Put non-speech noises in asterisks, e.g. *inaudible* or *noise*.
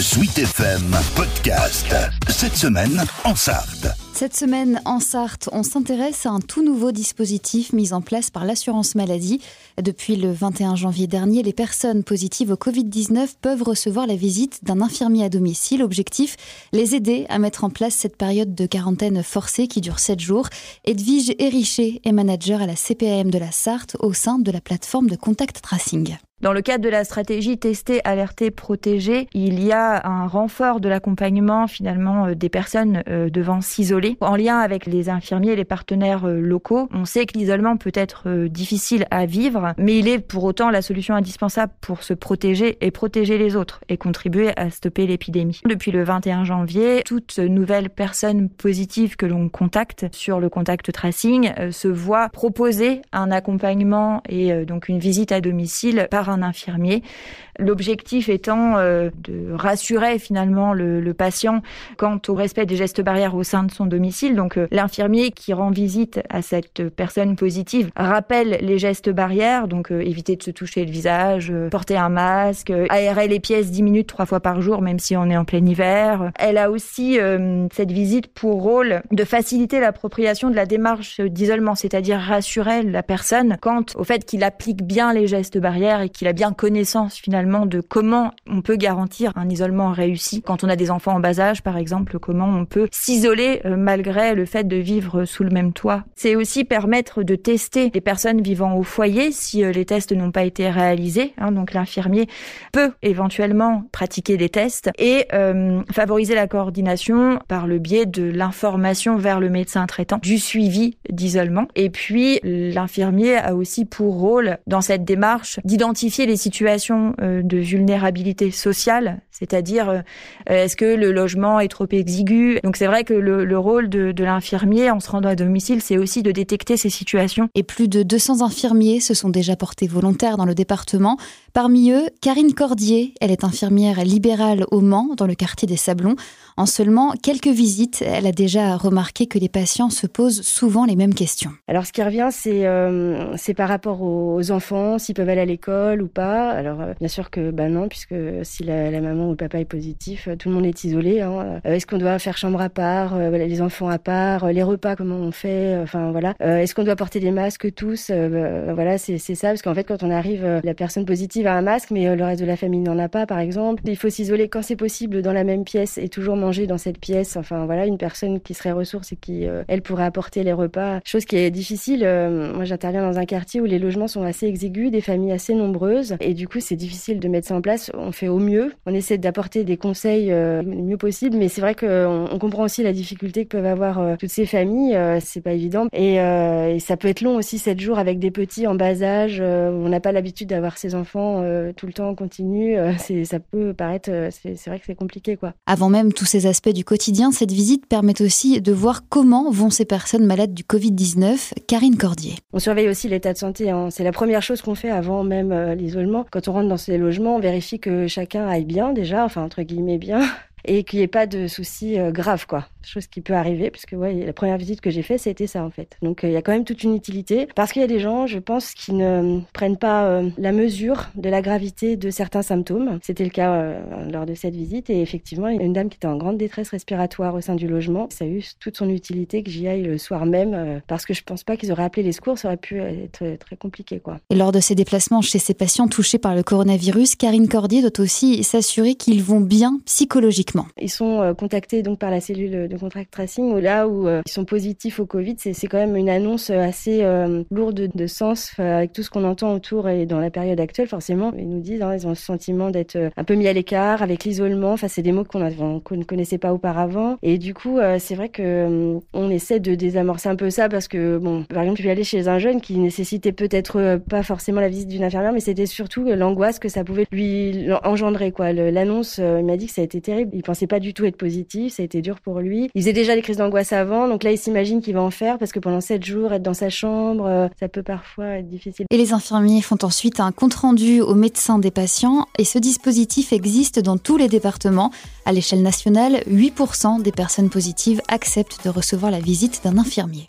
Sweet FM Podcast. Cette semaine en Sarthe. Cette semaine, en Sarthe, on s'intéresse à un tout nouveau dispositif mis en place par l'assurance maladie. Depuis le 21 janvier dernier, les personnes positives au Covid-19 peuvent recevoir la visite d'un infirmier à domicile. Objectif, les aider à mettre en place cette période de quarantaine forcée qui dure 7 jours. Edwige Hériché est manager à la CPAM de la Sarthe au sein de la plateforme de contact tracing. Dans le cadre de la stratégie tester, alerter, protéger, il y a un renfort de l'accompagnement finalement euh, des personnes euh, devant s'isoler. En lien avec les infirmiers et les partenaires euh, locaux, on sait que l'isolement peut être difficile à vivre, mais il est pour autant la solution indispensable pour se protéger et protéger les autres et contribuer à stopper l'épidémie. Depuis le 21 janvier, toute nouvelle personne positive que l'on contacte sur le contact tracing se voit proposer un accompagnement et donc une visite à domicile par un infirmier. L'objectif étant euh, de rassurer finalement le, patient quant au respect des gestes barrières au sein de son domicile. Donc euh, l'infirmier qui rend visite à cette personne positive rappelle les gestes barrières, donc euh, éviter de se toucher le visage, porter un masque, aérer les pièces 10 minutes trois fois par jour, même si on est en plein hiver. Elle a aussi cette visite pour rôle de faciliter l'appropriation de la démarche d'isolement, c'est-à-dire rassurer la personne quant au fait qu'il applique bien les gestes barrières et qu'il a bien connaissance finalement de comment on peut garantir un isolement réussi quand on a des enfants en bas âge, par exemple, comment on peut s'isoler euh, malgré le fait de vivre sous le même toit. C'est aussi permettre de tester les personnes vivant au foyer si euh, les tests n'ont pas été réalisés. Hein, donc l'infirmier peut éventuellement pratiquer des tests et euh, favoriser la coordination par le biais de l'information vers le médecin traitant, du suivi d'isolement. Et puis l'infirmier a aussi pour rôle dans cette démarche d'identifier les situations euh, de vulnérabilité sociale, c'est-à-dire euh, est-ce que le logement est trop exigu? Donc c'est vrai que le, rôle de, de l'infirmier en se rendant à domicile, c'est aussi de détecter ces situations. Et plus de 200 infirmiers se sont déjà portés volontaires dans le département. Parmi eux, Karine Cordier, elle est infirmière libérale au Mans, dans le quartier des Sablons. En seulement quelques visites, elle a déjà remarqué que les patients se posent souvent les mêmes questions. Alors ce qui revient, c'est euh, c'est par rapport aux enfants, s'ils peuvent aller à l'école ou pas. Alors euh, bien sûr que bah non, puisque si la, maman ou le papa est positif, euh, tout le monde est isolé. Hein. Est-ce qu'on doit faire chambre à part, les enfants à part, les repas comment on fait, enfin voilà. Est-ce qu'on doit porter des masques tous bah, Voilà, c'est ça, parce qu'en fait quand on arrive, la personne positive a un masque, mais le reste de la famille n'en a pas, par exemple. Il faut s'isoler quand c'est possible dans la même pièce et toujours manger dans cette pièce. Enfin voilà, une personne qui serait ressource et qui, euh, elle, pourrait apporter les repas. Chose qui est difficile. Euh, moi, j'interviens dans un quartier où les logements sont assez exigus, des familles assez nombreuses. Et du coup, c'est difficile de mettre ça en place. On fait au mieux. On essaie d'apporter des conseils euh, le mieux possible. Mais c'est vrai qu'on on comprend aussi la difficulté que peuvent avoir toutes ces familles. c'est pas évident. Et, et, ça peut être long aussi, sept jours avec des petits en bas âge. on n'a pas l'habitude d'avoir ses enfants tout le temps en continu. c'est, ça peut paraître, c'est, c'est vrai que c'est compliqué, quoi. Avant même tous ces aspects du quotidien, cette visite permet aussi de voir comment vont ces personnes malades du Covid-19. Karine Cordier. On surveille aussi l'état de santé. Hein. C'est la première chose qu'on fait avant même euh, l'isolement. Quand on rentre dans ces logements, on vérifie que chacun aille bien déjà, enfin entre guillemets bien, *laughs* et qu'il n'y ait pas de soucis euh, graves, quoi. Chose qui peut arriver, puisque ouais, la première visite que j'ai faite, c'était ça en fait. Donc euh, il y a quand même toute une utilité, parce qu'il y a des gens, je pense, qui ne prennent pas euh, la mesure de la gravité de certains symptômes. C'était le cas lors de cette visite, et effectivement, il y a une dame qui était en grande détresse respiratoire au sein du logement. Ça a eu toute son utilité que j'y aille le soir même, parce que je pense pas qu'ils auraient appelé les secours, ça aurait pu être très compliqué, quoi. Et lors de ces déplacements chez ces patients touchés par le coronavirus, Karine Cordier doit aussi s'assurer qu'ils vont bien psychologiquement. Ils sont euh, contactés donc par la cellule de contract tracing où là où euh, ils sont positifs au Covid, c'est quand même une annonce euh, assez lourde de sens avec tout ce qu'on entend autour et dans la période actuelle. Forcément, ils nous disent, hein, ils ont le sentiment d'être un peu mis à l'écart avec l'isolement. Enfin, c'est des mots qu'on ne connaissait pas auparavant. Et du coup, c'est vrai que on essaie de désamorcer un peu ça parce que bon, par exemple, je suis allée chez un jeune qui nécessitait peut-être pas forcément la visite d'une infirmière, mais c'était surtout l'angoisse que ça pouvait lui engendrer. Quoi, l'annonce, il m'a dit que ça a été terrible pensait pas du tout être positif, ça a été dur pour lui. Il faisait déjà des crises d'angoisse avant, donc là il s'imagine qu'il va en faire parce que pendant sept jours être dans sa chambre, euh, ça peut parfois être difficile. Et les infirmiers font ensuite un compte rendu aux médecins des patients et ce dispositif existe dans tous les départements. À l'échelle nationale, 8% des personnes positives acceptent de recevoir la visite d'un infirmier.